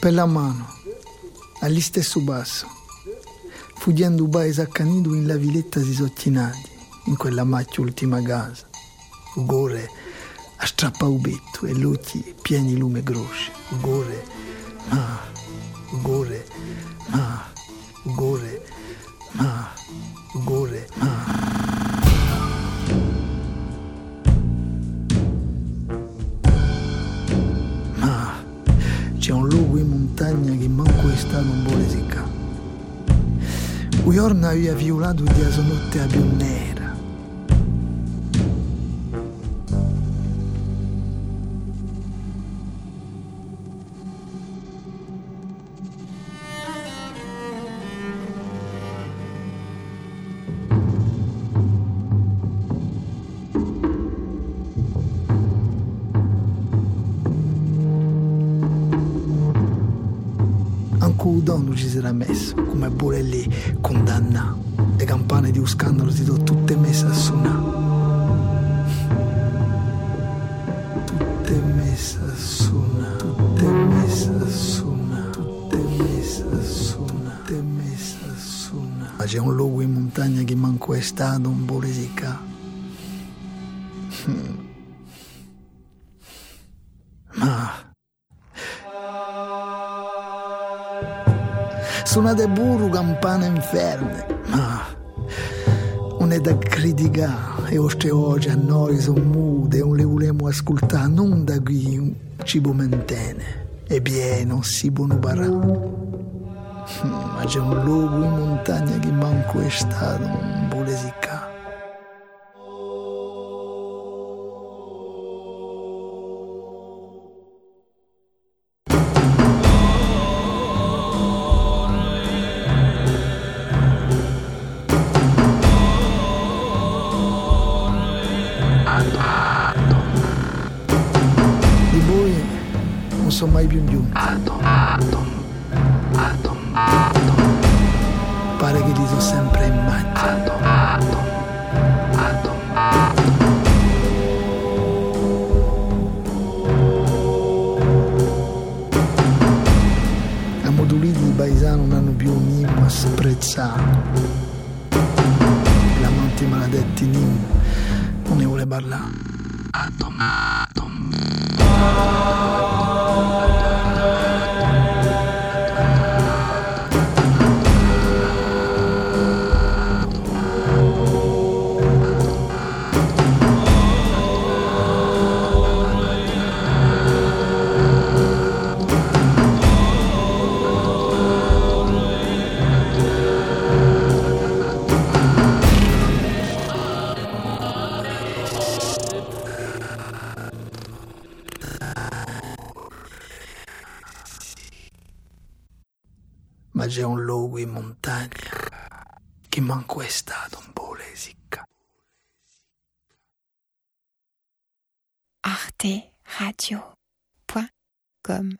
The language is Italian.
Per la mano, agli stesso basso, fuggendo un paese accanito in la villetta si sottinati, in quella macchia ultima casa. Ugore a strappa ubetto e l'occhi pieni lume grosce. Ugore, ma, ugore, ma, montagna che manco stato un vuole secca. Un giorno aveva violato di sua notte a più nera. Un dono ci si era messo, come pure lì, condanna. Le campane di un scandalo si sono tutte messe a suonare. Tutte messe a suonare, tutte messe a suonare, tutte messe messe a suonare. Ma c'è un luogo in montagna che manco è stato un po' risica. Suonate burro campane inferne, ma non è da criticare e vostre voci a noi sono mude non le vogliamo ascoltare, non da qui un cibo mentene e pieno si può parlare. Ma c'è un luogo in montagna che manco è stato un vuole sicca. Sono mai più giunti. Pare che li so sempre in macchina. A moduliti di paesano non hanno più un a sprezzato. L'amante maledetti Nimo non ne vuole parlare. Ma c'è un luogo in montagna che manco è stato un po' lesicca. arteradio.com